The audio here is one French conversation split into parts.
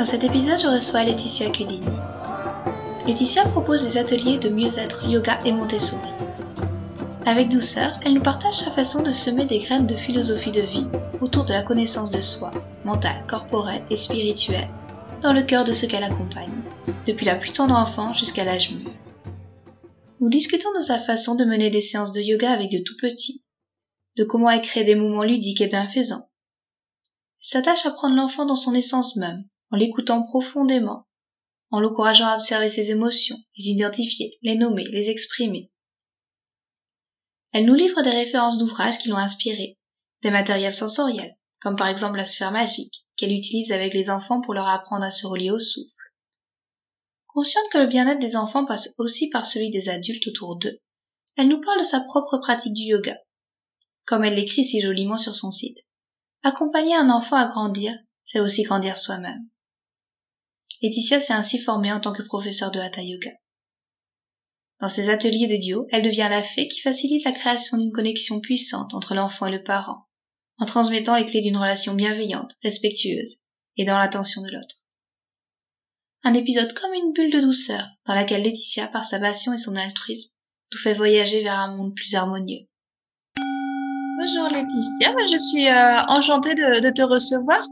Dans cet épisode, je reçois Laetitia Cudini. Laetitia propose des ateliers de mieux-être yoga et Montessori. Avec douceur, elle nous partage sa façon de semer des graines de philosophie de vie autour de la connaissance de soi, mentale, corporelle et spirituelle, dans le cœur de ceux qu'elle accompagne, depuis la plus tendre enfant jusqu'à l'âge mûr. Nous discutons de sa façon de mener des séances de yoga avec de tout petits, de comment elle crée des moments ludiques et bienfaisants. Elle s'attache à prendre l'enfant dans son essence même, en l'écoutant profondément, en l'encourageant à observer ses émotions, les identifier, les nommer, les exprimer. Elle nous livre des références d'ouvrages qui l'ont inspirée, des matériels sensoriels, comme par exemple la sphère magique, qu'elle utilise avec les enfants pour leur apprendre à se relier au souffle. Consciente que le bien-être des enfants passe aussi par celui des adultes autour d'eux, elle nous parle de sa propre pratique du yoga. Comme elle l'écrit si joliment sur son site. Accompagner un enfant à grandir, c'est aussi grandir soi-même. Laetitia s'est ainsi formée en tant que professeure de Hatha Yoga. Dans ses ateliers de duo, elle devient la fée qui facilite la création d'une connexion puissante entre l'enfant et le parent, en transmettant les clés d'une relation bienveillante, respectueuse et dans l'attention de l'autre. Un épisode comme une bulle de douceur, dans laquelle Laetitia, par sa passion et son altruisme, nous fait voyager vers un monde plus harmonieux. Bonjour Laetitia, je suis euh, enchantée de te recevoir.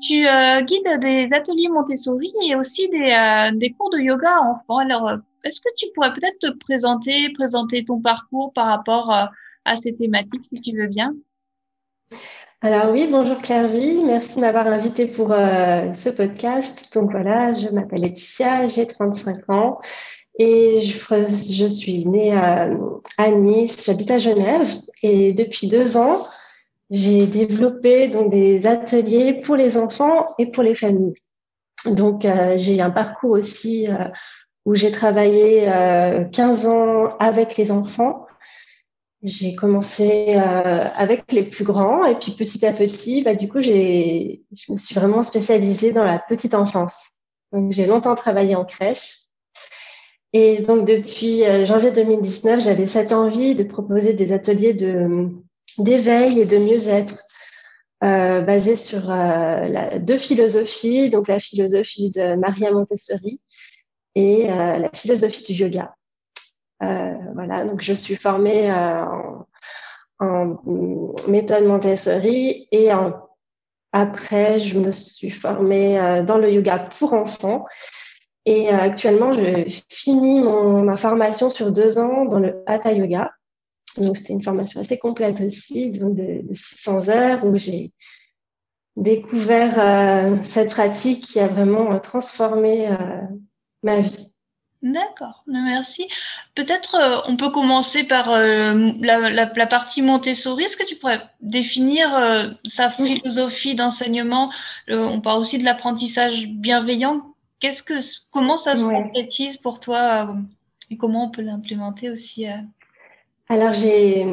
Tu euh, guides des ateliers Montessori et aussi des, euh, des cours de yoga enfants. Alors, euh, est-ce que tu pourrais peut-être te présenter, présenter ton parcours par rapport à ces thématiques, si tu veux bien? Alors oui, bonjour Claire-Vie, merci de m'avoir invité pour ce podcast. Donc voilà, je m'appelle Laetitia, j'ai 35 ans et je, je suis née à, à Nice, j'habite à Genève et depuis deux ans, j'ai développé donc des ateliers pour les enfants et pour les familles. Donc euh, j'ai un parcours aussi euh, où j'ai travaillé euh, 15 ans avec les enfants. J'ai commencé euh, avec les plus grands et puis petit à petit, bah, du coup, j'ai, je me suis vraiment spécialisée dans la petite enfance. Donc j'ai longtemps travaillé en crèche. Et donc depuis janvier 2019, j'avais cette envie de proposer des ateliers de d'éveil et de mieux-être, euh, basé sur euh, la, deux philosophies, donc la philosophie de Maria Montessori et euh, la philosophie du yoga. Euh, voilà, donc je suis formée euh, en, en, méthode Montessori et en, après je me suis formée euh, dans le yoga pour enfants. Et actuellement, je finis mon, ma formation sur deux ans dans le Hatha Yoga. Donc, c'était une formation assez complète aussi, donc de, 600 heures, où j'ai découvert euh, cette pratique qui a vraiment euh, transformé euh, ma vie. D'accord, merci. Peut-être on peut commencer par la, partie Montessori. Est-ce que tu pourrais définir sa philosophie d'enseignement? On parle aussi de l'apprentissage bienveillant. Qu'est-ce que, comment ça se concrétise pour toi et comment on peut l'implémenter aussi alors, j'ai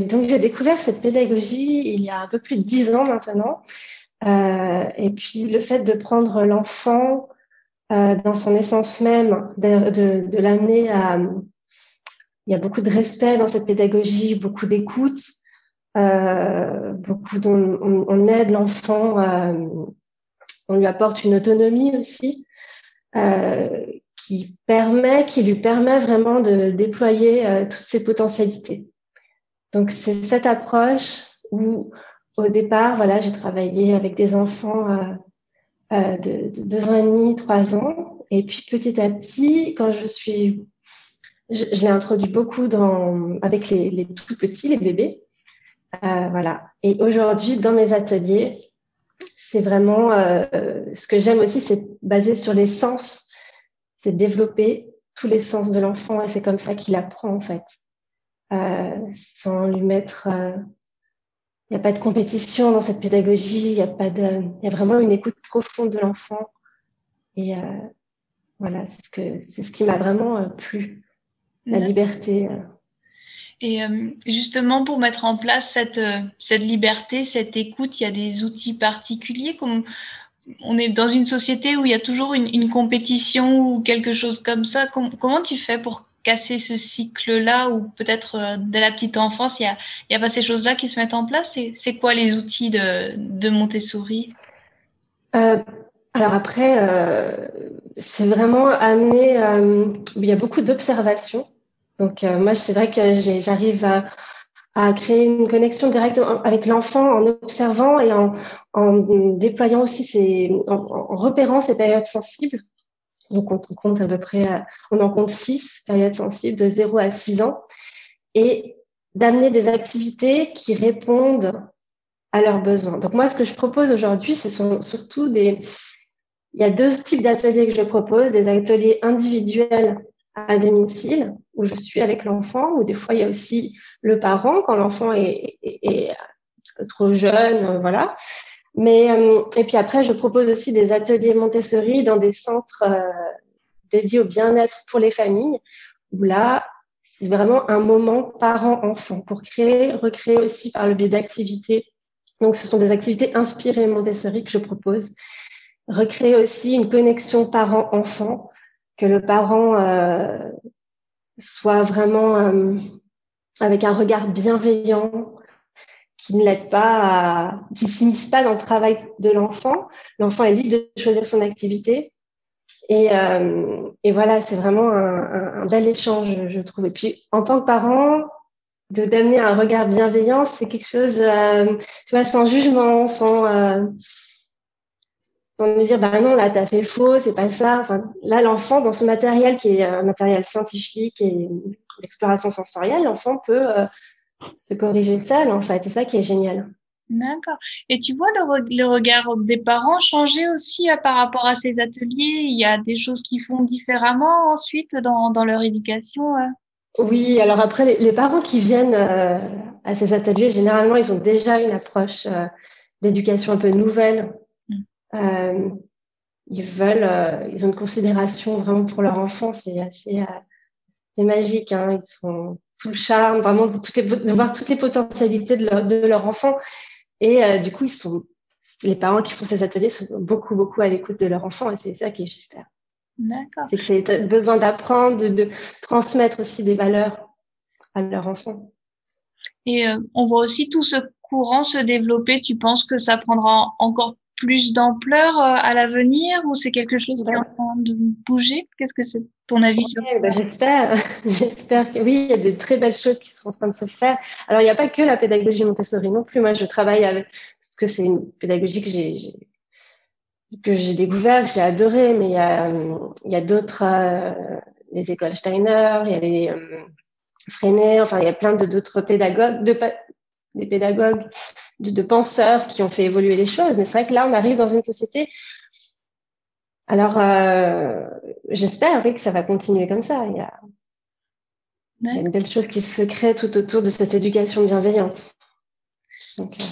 donc j'ai découvert cette pédagogie il y a un peu plus de dix ans maintenant. Euh, et puis, le fait de prendre l'enfant euh, dans son essence même, de, de, l'amener à... Il y a beaucoup de respect dans cette pédagogie, beaucoup d'écoute, euh, beaucoup on, aide l'enfant, on lui apporte une autonomie aussi. Qui permet, qui lui permet vraiment de déployer euh, toutes ses potentialités. Donc c'est cette approche où au départ, voilà, j'ai travaillé avec des enfants euh, euh, de, de, deux ans et demi, trois ans, et puis petit à petit, quand je suis, je, l'ai introduit beaucoup dans avec les, les tout petits, les bébés, voilà. Et aujourd'hui, dans mes ateliers, c'est vraiment ce que j'aime aussi, c'est basé sur les sens c'est développer tous les sens de l'enfant et c'est comme ça qu'il apprend en fait, euh, sans lui mettre euh, il n'y a pas de compétition dans cette pédagogie, il y a pas de, il y a vraiment une écoute profonde de l'enfant. Et euh, voilà, c'est ce que, c'est ce qui m'a vraiment euh, plu, la liberté. Euh. Et justement, pour mettre en place cette, cette liberté, cette écoute, il y a des outils particuliers comme on est dans une société où il y a toujours une, une compétition ou quelque chose comme ça. comment tu fais pour casser ce cycle-là ou peut-être euh, dès la petite enfance, il n'y a, a pas ces choses-là qui se mettent en place? C'est quoi les outils de, de Montessori? Euh, Alors après, euh, c'est vraiment amené, il y a beaucoup d'observations. Donc moi, c'est vrai que j'arrive à, à, créer une connexion directe avec l'enfant en observant et en, en déployant aussi ses, en repérant ses périodes sensibles. Donc, on compte à peu près, on en compte six périodes sensibles de 0 à 6 ans et d'amener des activités qui répondent à leurs besoins. Donc, moi, ce que je propose aujourd'hui, ce sont surtout des, il y a deux types d'ateliers que je propose, des ateliers individuels à domicile où je suis avec l'enfant, ou des fois il y a aussi le parent quand l'enfant est, trop jeune, voilà. Mais, euh, et puis après, je propose aussi des ateliers Montessori dans des centres euh, dédiés au bien-être pour les familles, où là, c'est vraiment un moment parent-enfant pour créer, recréer aussi par le biais d'activités. Donc, ce sont des activités inspirées Montessori que je propose. Recréer aussi une connexion parent-enfant, que le parent euh, soit vraiment euh, avec un regard bienveillant, qui ne l'aide pas qui s'immisce pas dans le travail de l'enfant. L'enfant est libre de choisir son activité. Et, euh, et voilà, c'est vraiment un, un, bel échange, je trouve. Et puis, en tant que parent, de d'amener un regard bienveillant, c'est quelque chose, euh, tu vois, sans jugement, sans, euh, sans me dire, bah non, là, t'as fait faux, c'est pas ça. Enfin, là, l'enfant, dans ce matériel qui est un matériel scientifique et d'exploration sensorielle, l'enfant peut euh, se corriger seul, en fait. C'est ça qui est génial. D'accord. Et tu vois le, regard des parents changer aussi euh, par rapport à ces ateliers? Il y a des choses qu'ils font différemment ensuite dans, dans leur éducation Oui, alors après, les, parents qui viennent euh, à ces ateliers, généralement, ils ont déjà une approche euh, d'éducation un peu nouvelle. Mm. ils veulent, ils ont une considération vraiment pour leur enfant, c'est assez c'est magique. Hein. Ils sont sous le charme, vraiment de, toutes les, de voir toutes les potentialités de leur, de leur enfant. Et euh, du coup, ils sont, les parents qui font ces ateliers sont beaucoup, beaucoup à l'écoute de leur enfant. Et c'est ça qui est super. D'accord. C'est que c'est besoin d'apprendre, de, de, transmettre aussi des valeurs à leur enfant. Et euh, on voit aussi tout ce courant se développer. Tu penses que ça prendra encore plus d'ampleur euh, à l'avenir ou c'est quelque chose qui est en train de bouger? Qu'est-ce que c'est ton avis sur ça bah, J'espère, j'espère que oui, il y a de très belles choses qui sont en train de se faire. Alors il n'y a pas que la pédagogie Montessori non plus. Moi, je travaille avec parce que c'est une pédagogie que j'ai que découvert, que j'ai adoré, mais il y a, d'autres, euh, les écoles Steiner, il y a les euh, Freinet, enfin il y a plein de d'autres pédagogues, de, des pédagogues, de, penseurs qui ont fait évoluer les choses. Mais c'est vrai que là, on arrive dans une société. Alors, euh, j'espère oui, que ça va continuer comme ça. Il y, a, il y a une belle chose qui se crée tout autour de cette éducation bienveillante. Donc, euh...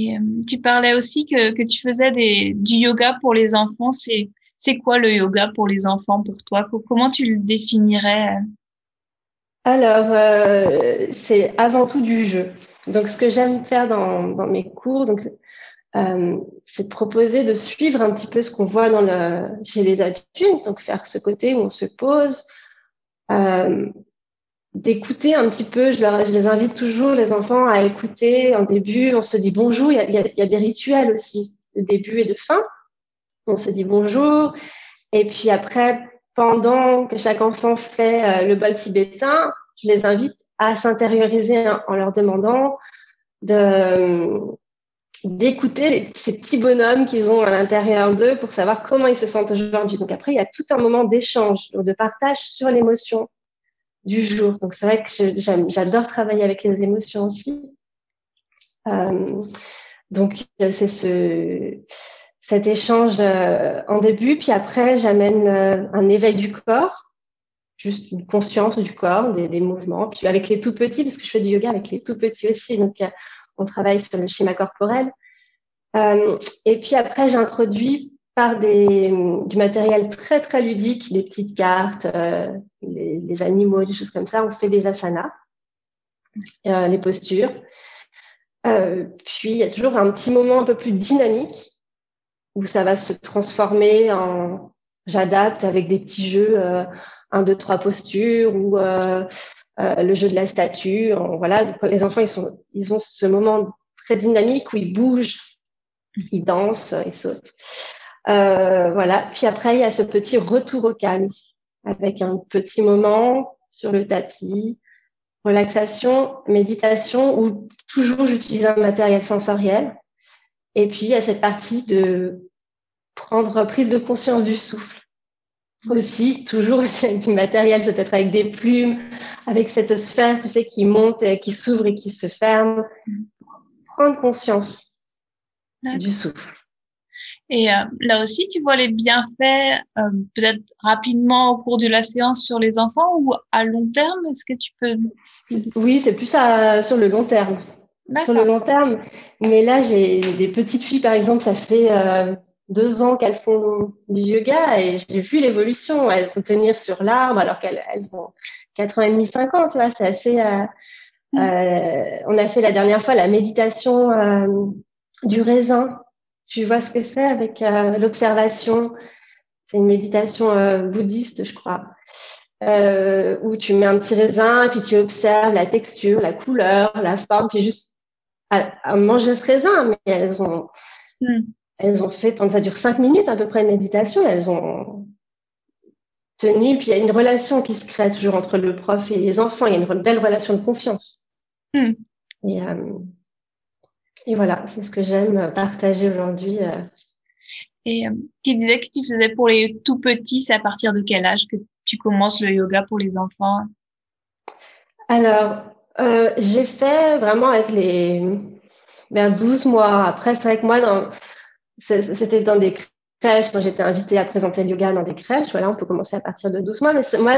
Et euh, tu parlais aussi que, que tu faisais des, du yoga pour les enfants. C'est, c'est quoi le yoga pour les enfants pour toi? Comment tu le définirais? Alors, c'est avant tout du jeu. Donc, ce que j'aime faire dans, mes cours, euh, c'est de proposer de suivre un petit peu ce qu'on voit chez les adultes, donc faire ce côté où on se pose, euh, d'écouter un petit peu. Je, les invite toujours, les enfants, à écouter. En début, on se dit bonjour. Il y a, il y a, il y a des rituels aussi, de début et de fin. On se dit bonjour. Et puis après, pendant que chaque enfant fait euh, le bol tibétain, je les invite à s'intérioriser en leur demandant de d'écouter ces petits bonhommes qu'ils ont à l'intérieur d'eux pour savoir comment ils se sentent aujourd'hui. Donc après, il y a tout un moment d'échange, de partage sur l'émotion du jour. Donc c'est vrai que j'adore travailler avec les émotions aussi. Euh, donc c'est ce cet échange euh, en début, puis après j'amène euh, un éveil du corps, juste une conscience du corps, des, des, mouvements, puis avec les tout petits, parce que je fais du yoga avec les tout petits aussi, donc euh, on travaille sur le schéma corporel. et puis après, j'introduis par des, du matériel très, très ludique, des petites cartes, les, les, animaux, des choses comme ça. On fait des asanas, les postures. puis, il y a toujours un petit moment un peu plus dynamique où ça va se transformer en j'adapte avec des petits jeux, euh, un, deux, trois postures ou euh, euh, le jeu de la statue. voilà, les enfants ils sont, ils ont ce moment très dynamique où ils bougent, ils dansent, ils sautent. voilà. Puis après il y a ce petit retour au calme avec un petit moment sur le tapis, relaxation, méditation où toujours j'utilise un matériel sensoriel. Et puis, il y a cette partie de prendre prise de conscience du souffle. Aussi, toujours, c'est du matériel, peut être avec des plumes, avec cette sphère, tu sais, qui monte, qui s'ouvre et qui se ferme. Prendre conscience du souffle. Et euh, là aussi, tu vois les bienfaits euh, peut-être rapidement au cours de la séance sur les enfants ou à long terme? Est-ce que tu peux Oui, c'est plus sur le long terme sur le long terme. Mais là, j'ai des petites filles, par exemple, ça fait euh, deux ans qu'elles font du yoga et j'ai vu l'évolution. Elles vont tenir sur l'arbre alors qu'elles elles ont 4 ans et demi, 5 ans, tu vois, c'est assez... Euh, mm. euh, on a fait la dernière fois la méditation euh, du raisin. Tu vois ce que c'est avec euh, l'observation? C'est une méditation bouddhiste, je crois. où tu mets un petit raisin et puis tu observes la texture, la couleur, la forme, puis juste à, manger ce raisin, mais elles ont, hmm. Elles ont fait, ça dure cinq minutes à peu près de méditation, elles ont tenu, puis il y a une relation qui se crée toujours entre le prof et les enfants, il y a une belle relation de confiance. Hmm. Et, euh, et voilà, c'est ce que j'aime partager aujourd'hui. Euh. Et euh, tu disais que tu faisais pour les tout petits, c'est à partir de quel âge que tu commences le yoga pour les enfants? Alors, euh, j'ai fait vraiment avec les vers 12 mois. Après, c'est vrai que moi, dans, c'était dans des crèches, quand j'étais invitée à présenter le yoga dans des crèches. Voilà, on peut commencer à partir de 12 mois, mais moi,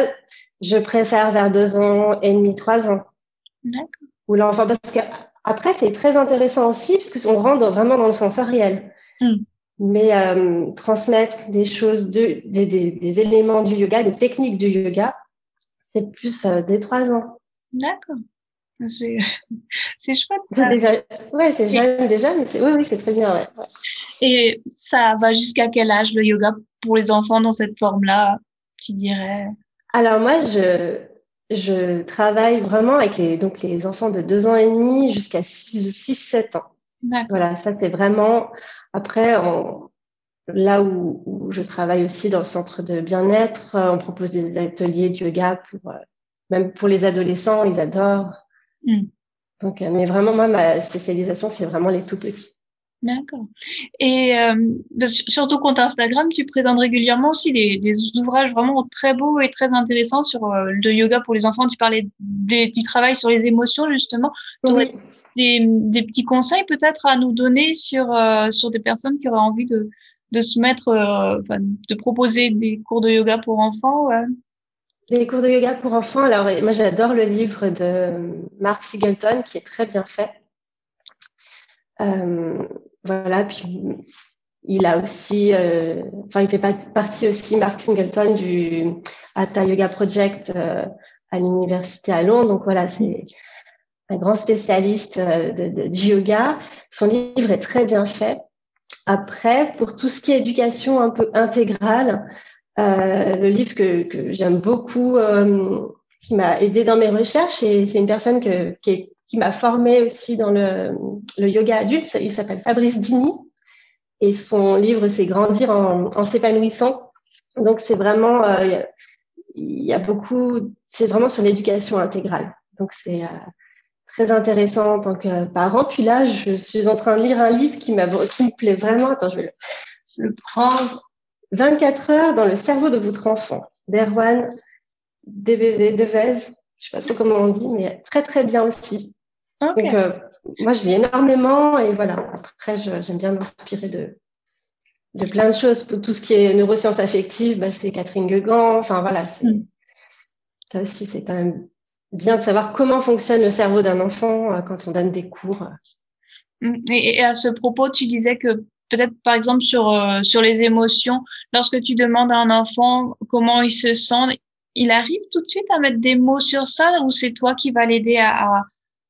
je préfère vers 2 ans et demi, 3 ans. D'accord. Ou l'enfant, parce que après, c'est très intéressant aussi, puisqu'on rentre vraiment dans le sensoriel. Mm. Mais euh, transmettre des choses, de, des, des, des, éléments du yoga, des techniques du yoga, c'est plus euh, des 3 ans. D'accord. C'est chouette. C'est déjà, ouais, c'est jeune déjà, mais oui, oui, c'est très bien. Ouais. Et ça va jusqu'à quel âge le yoga pour les enfants dans cette forme-là, tu dirais? Alors moi, je, je travaille vraiment avec les, donc les enfants de 2 ans et demi jusqu'à 6-7 ans. Voilà, ça c'est vraiment. Après, là où, où, je travaille aussi dans le centre de bien-être, on propose des ateliers de yoga pour, euh, même pour les adolescents, ils adorent. Mm. Donc, euh, mais vraiment, moi, ma spécialisation, c'est vraiment les tout petits. D'accord. Et euh, sur ton compte Instagram, tu présentes régulièrement aussi des, des ouvrages vraiment très beaux et très intéressants sur euh, le yoga pour les enfants. Tu parlais des, du travail sur les émotions, justement. Oui. Des, des, petits conseils peut-être à nous donner sur, euh, sur des personnes qui auraient envie de, de se mettre, euh, de proposer des cours de yoga pour enfants les cours de yoga pour enfants, alors moi j'adore le livre de Mark Singleton qui est très bien fait. Euh, voilà, puis il a aussi, euh, enfin il fait partie aussi Mark Singleton du Hatha Yoga Project euh, à l'université à Londres. Donc voilà, c'est un grand spécialiste du yoga. Son livre est très bien fait. Après, pour tout ce qui est éducation un peu intégrale, euh, le livre que, j'aime beaucoup, euh, qui m'a aidé dans mes recherches, et c'est une personne qui, m'a formée aussi dans le, yoga adulte. Il s'appelle Fabrice Dini, et son livre c'est Grandir en, s'épanouissant. Donc c'est vraiment, euh, il y a beaucoup, c'est vraiment sur l'éducation intégrale. Donc c'est très intéressant en tant que parent. Puis là, je suis en train de lire un livre qui, me plaît vraiment. Attends, je vais le prendre. 24 heures dans le cerveau de votre enfant, d'Erwan Devez, Devez, je sais pas trop comment on dit, mais très très bien aussi. Donc, euh, moi, je lis énormément et voilà. Après, j'aime bien m'inspirer de, de plein de choses. Pour tout ce qui est neurosciences affectives, bah, c'est Catherine Guegan. Enfin, voilà. Mm. Ça aussi, c'est quand même bien de savoir comment fonctionne le cerveau d'un enfant euh, quand on donne des cours Mm. Et, à ce propos, tu disais que peut-être par exemple sur euh, sur les émotions, lorsque tu demandes à un enfant comment il se sent, il arrive tout de suite à mettre des mots sur ça ou c'est toi qui vas l'aider à,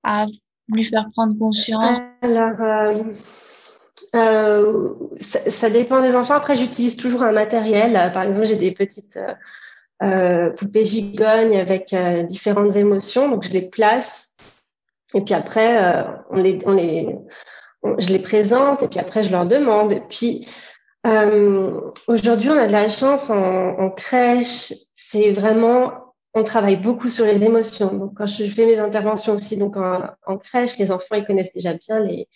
à, lui faire prendre conscience? Alors, euh, euh, ça, dépend des enfants. Après, j'utilise toujours un matériel. Par exemple, j'ai des petites poupées gigognes avec différentes émotions, donc je les place. Et puis après, on les, on les, je les présente et puis après je leur demande. Et puis euh, aujourd'hui, on a de la chance en, en crèche. C'est vraiment, on travaille beaucoup sur les émotions. Donc quand je fais mes interventions aussi, donc en, en crèche, les enfants ils connaissent déjà bien les,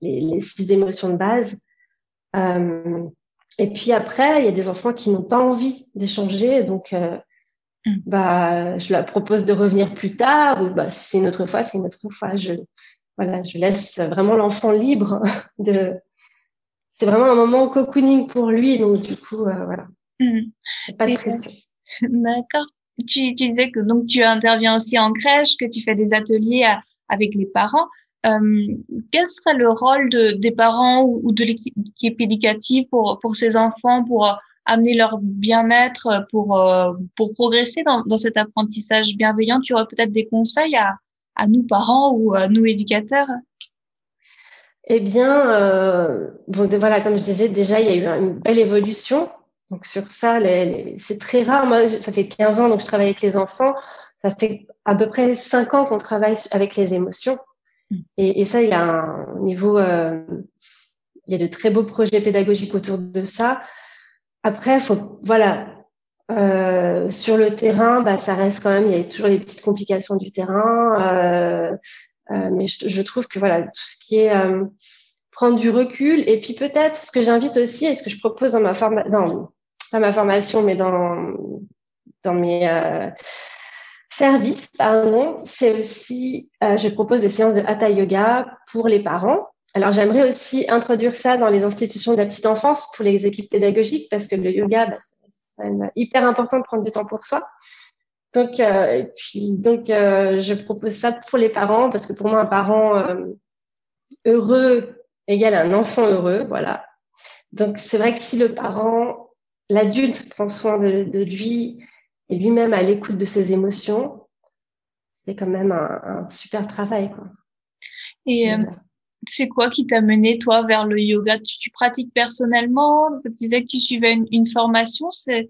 les, les six émotions de base. Euh, et puis après, il y a des enfants qui n'ont pas envie d'échanger, donc euh, mm. bah, je leur propose de revenir plus tard, ou bah, si c'est une autre fois, c'est une autre fois. Je, voilà, je laisse vraiment l'enfant libre de. C'est vraiment un moment cocooning pour lui, donc du coup, euh, voilà, mmh. pas de pression. D'accord. Tu, tu, disais que donc tu interviens aussi en crèche, que tu fais des ateliers avec les parents. Euh, quel serait le rôle de, des parents ou, de l'équipe éducative pour, pour ces enfants, pour amener leur bien-être, pour, euh, pour progresser dans, dans cet apprentissage bienveillant? Tu aurais peut-être des conseils à, à nous parents ou à nous éducateurs Eh bien, euh, bon, voilà, comme je disais, déjà, il y a eu une belle évolution. Donc sur ça, c'est très rare. Moi, ça fait 15 ans donc je travaille avec les enfants. Ça fait à peu près 5 ans qu'on travaille avec les émotions. Mm. Et, et, ça, il y a un niveau, euh, il y a de très beaux projets pédagogiques autour de ça. Après, faut, voilà, euh, sur le terrain, bah, ça reste quand même, il y a toujours les petites complications du terrain. Euh, euh, mais je, je, trouve que voilà, tout ce qui est euh, prendre du recul, et puis peut-être ce que j'invite aussi, et ce que je propose dans ma formation, pas ma formation, mais dans dans mes euh, services, pardon, c'est aussi, je propose des séances de hatha yoga pour les parents. Alors j'aimerais aussi introduire ça dans les institutions de la petite enfance pour les équipes pédagogiques parce que le yoga, bah, hyper important de prendre du temps pour soi. Donc, euh, et puis, donc, euh, je propose ça pour les parents parce que pour moi, un parent euh, heureux égale un enfant heureux, voilà. Donc, c'est vrai que si le parent, l'adulte prend soin de, de lui et lui-même à l'écoute de ses émotions, c'est quand même un, un, super travail, quoi. Et c'est quoi qui t'a mené toi vers le yoga? Tu, pratiques personnellement? Tu disais que tu suivais une, une formation. C'est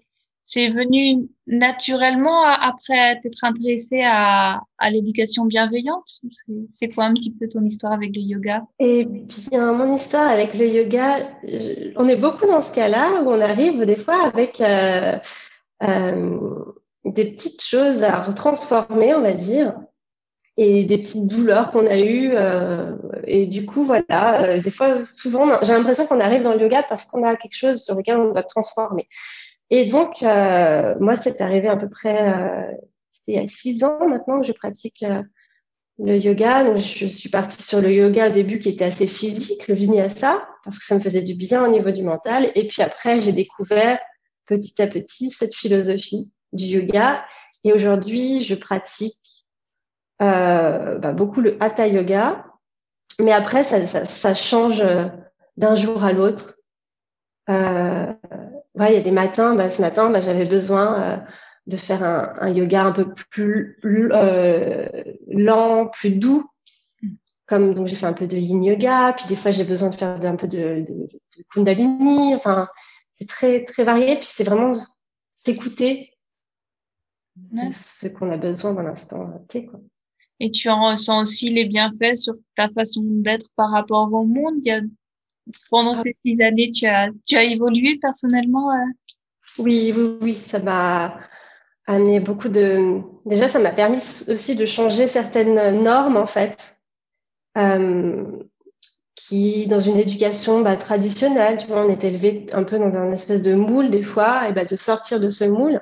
c'est venu naturellement après t'être intéressé à, à l'éducation bienveillante? C'est quoi un petit peu ton histoire avec le yoga? Eh bien, mon histoire avec le yoga, on est beaucoup dans ce cas-là où on arrive des fois avec euh, euh, des petites choses à retransformer, on va dire et des petites douleurs qu'on a eues. Euh, et du coup, voilà, euh, des fois, souvent, j'ai l'impression qu'on arrive dans le yoga parce qu'on a quelque chose sur lequel on doit transformer. Et donc, euh, moi, c'est arrivé à peu près, euh, c'était il y a six ans maintenant que je pratique euh, le yoga. Donc, je suis partie sur le yoga au début qui était assez physique, le vinyasa, parce que ça me faisait du bien au niveau du mental. Et puis après, j'ai découvert petit à petit cette philosophie du yoga. Et aujourd'hui, je pratique bah, beaucoup le hatha yoga, mais après ça, ça, ça change euh, d'un jour à l'autre. Euh, ouais, il y a des matins, bah, ce matin, bah, j'avais besoin euh, de faire un, un, yoga un peu plus euh, lent, plus doux. Comme donc j'ai fait un peu de yin yoga, puis des fois j'ai besoin de faire un peu de, de, de kundalini. Enfin, c'est très très varié. Puis c'est vraiment s'écouter de ce qu'on a besoin dans l'instant T. Quoi et tu en ressens aussi les bienfaits sur ta façon d'être par rapport au monde? Il y a, pendant ah. ces six années, tu as, tu as évolué personnellement euh? Oui, oui, oui, ça m'a amené beaucoup de. Déjà, ça m'a permis aussi de changer certaines normes, en fait, euh, qui, dans une éducation bah, traditionnelle, tu vois, on est élevé un peu dans un espèce de moule des fois, et bah, de sortir de ce moule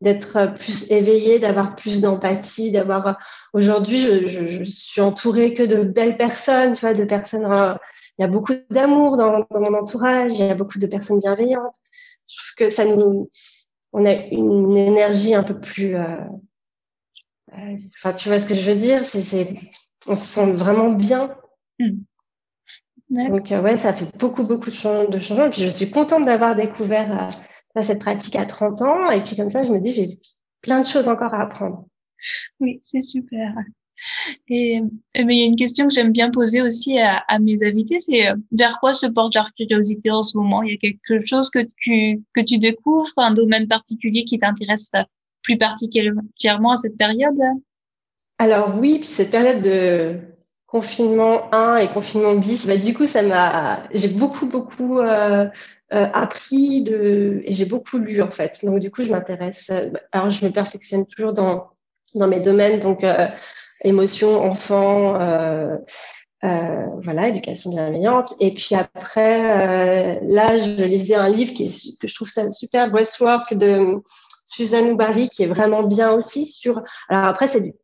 d'être plus éveillée, d'avoir plus d'empathie, d'avoir. Aujourd'hui, je, je, je, suis entourée que de belles personnes, tu vois, de personnes. Euh, il y a beaucoup d'amour dans, dans, mon entourage, il y a beaucoup de personnes bienveillantes. Je trouve que ça nous, on a une énergie un peu plus. Euh, euh, enfin, tu vois ce que je veux dire C'est, on se sent vraiment bien Hmm. Donc, ouais, ça fait beaucoup, beaucoup de, de changements. Puis, je suis contente d'avoir découvert cette pratique à 30 ans. Et puis, comme ça, je me dis, j'ai plein de choses encore à apprendre. Oui, c'est super. Et, mais il y a une question que j'aime bien poser aussi à, mes invités, c'est euh, vers quoi se porte leur curiosité en ce moment? Il y a quelque chose que tu, que tu découvres, un domaine particulier qui t'intéresse plus particulièrement à cette période? Alors oui, puis cette période de confinement 1 et confinement bis, bah, du coup, ça m'a, j'ai beaucoup, beaucoup euh, euh, appris de, et j'ai beaucoup lu en fait. Donc du coup, je m'intéresse. Alors, je me perfectionne toujours dans dans mes domaines, donc euh, émotion, enfant, euh, euh, voilà, éducation bienveillante. Et puis après, euh, là, je lisais un livre qui est, que je trouve ça super, Westwork de Suzanne Oubari, qui est vraiment bien aussi sur. Alors après, c'est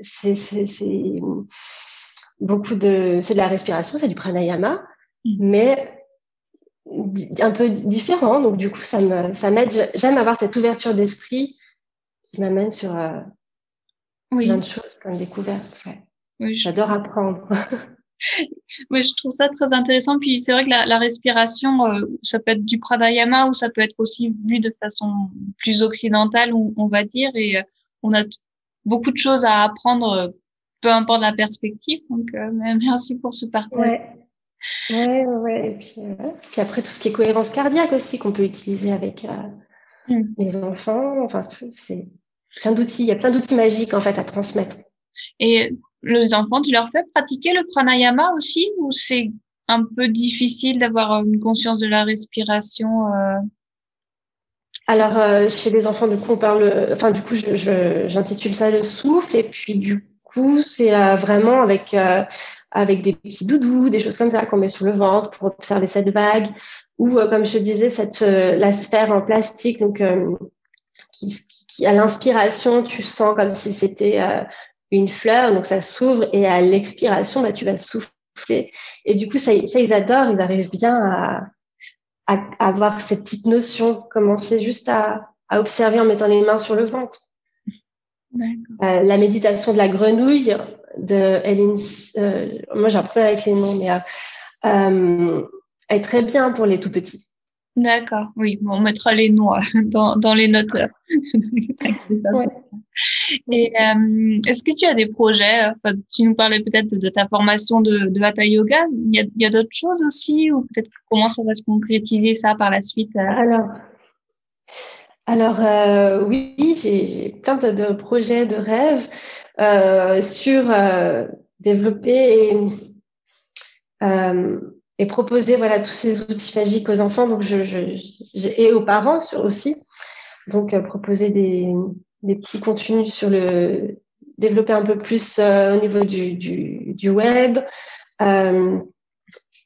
c'est c'est beaucoup de c'est de la respiration, c'est du pranayama, mmh. mais un peu différent. Donc du coup, ça me ça m'aide. J'aime avoir cette ouverture d'esprit qui m'amène sur euh, oui. plein de choses, plein de découvertes. Ouais. J'adore apprendre. oui, je trouve ça très intéressant. Puis c'est vrai que la, la respiration, euh, ça peut être du pranayama ou ça peut être aussi vu de façon plus occidentale, on, on va dire. Et euh, on a beaucoup de choses à apprendre, peu importe la perspective. Donc, merci pour ce partage. Ouais. Ouais, ouais. Et puis, puis après, tout ce qui est cohérence cardiaque aussi, qu'on peut utiliser avec mm. les enfants. Enfin, c'est plein d'outils. Il y a plein d'outils magiques en fait à transmettre. Et les enfants, tu leur fais pratiquer le pranayama aussi ou c'est un peu difficile d'avoir une conscience de la respiration euh... Alors euh, chez les enfants, du coup, on parle. Enfin, du coup, j'intitule ça le souffle et puis du coup, c'est euh, vraiment avec euh, avec des petits doudous, des choses comme ça qu'on met sur le ventre pour observer cette vague ou comme je disais cette la sphère en plastique donc qui, à l'inspiration, tu sens comme si c'était euh, une fleur, donc ça s'ouvre, et à l'expiration, bah, tu vas souffler. Et du coup, ça, ça, ils adorent, ils arrivent bien à, à, avoir cette petite notion, commencer juste à, à, observer en mettant les mains sur le ventre. Euh, la méditation de la grenouille de Hélène, euh, moi j'ai un problème avec les noms, mais euh, est très bien pour les tout petits. D'accord, oui, bon, on mettra les noms dans, dans les notes. Et euh, est-ce que tu as des projets enfin, Tu nous parlais peut-être de, ta formation de, de Hatha Yoga. Il y a, il y a d'autres choses aussi ou peut-être comment ça va se concrétiser ça par la suite euh? Alors, alors euh, oui, j'ai plein de, projets, de rêves euh, sur euh, développer et proposer voilà tous ces outils magiques aux enfants. Donc je, et aux parents aussi. Donc proposer des, petits contenus sur le développer un peu plus au niveau du, web.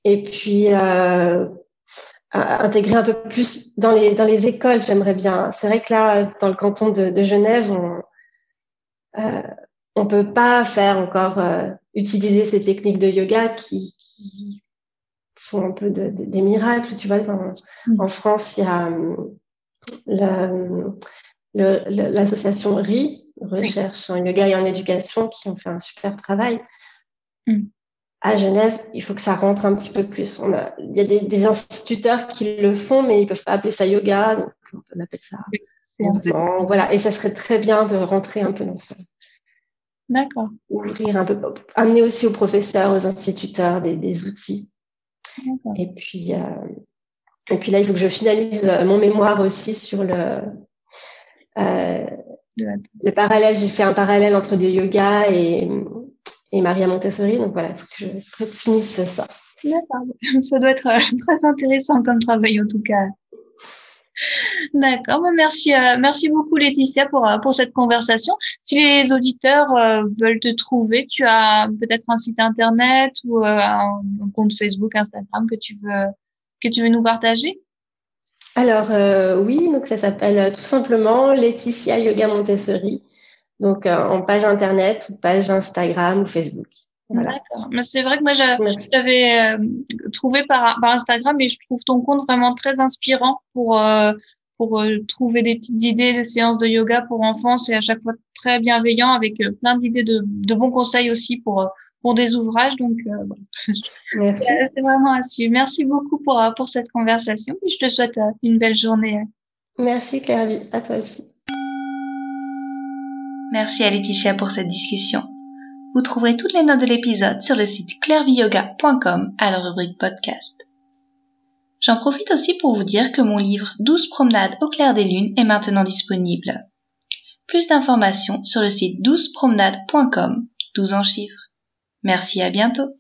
Et puis intégrer un peu plus dans les dans les écoles j'aimerais bien c'est vrai que là dans le canton de, de Genève on on peut pas faire encore utiliser ces techniques de yoga qui, qui font un peu de, des miracles. Tu vois, en, mm. en France, il y a l'association RI, Recherche en yoga et en éducation, qui ont fait un super travail. Mm. À Genève, il faut que ça rentre un petit peu plus. On a, il y a des, des, instituteurs qui le font, mais ils peuvent pas appeler ça yoga, donc on appelle ça Voilà, et ça serait très bien de rentrer un peu dans ça. D'accord. Ouvrir un peu, amener aussi aux professeurs, aux instituteurs des, des outils et puis, euh, et puis là, il faut que je finalise euh, mon mémoire aussi sur le, euh, le parallèle. J'ai fait un parallèle entre le yoga et, et Maria Montessori. Donc voilà, il faut que je finisse ça. D'accord. Ça doit être très intéressant comme travail en tout cas. D'accord, merci, merci beaucoup Laetitia pour, pour cette conversation. Si les auditeurs veulent te trouver, tu as peut-être un site internet ou un, compte Facebook, Instagram que tu veux, que tu veux nous partager? Alors oui, donc ça s'appelle tout simplement Laetitia Yoga Montessori. Donc en page internet ou page Instagram ou Facebook. D'accord. Mais c'est vrai que moi, j'avais euh, trouvé par, par Instagram et je trouve ton compte vraiment très inspirant pour, euh, pour euh, trouver des petites idées, des séances de yoga pour enfants. C'est à chaque fois très bienveillant avec plein d'idées de, de bons conseils aussi pour, pour des ouvrages. Donc, Merci. c'est vraiment à suivre. Merci beaucoup pour, pour cette conversation et je te souhaite une belle journée. Merci Claire, à toi aussi. Merci à Laetitia pour cette discussion. Vous trouverez toutes les notes de l'épisode sur le site clairviyoga.com à la rubrique podcast. J'en profite aussi pour vous dire que mon livre 12 promenades au clair des lunes est maintenant disponible. Plus d'informations sur le site 12promenades.com, 12 en chiffres. Merci à bientôt.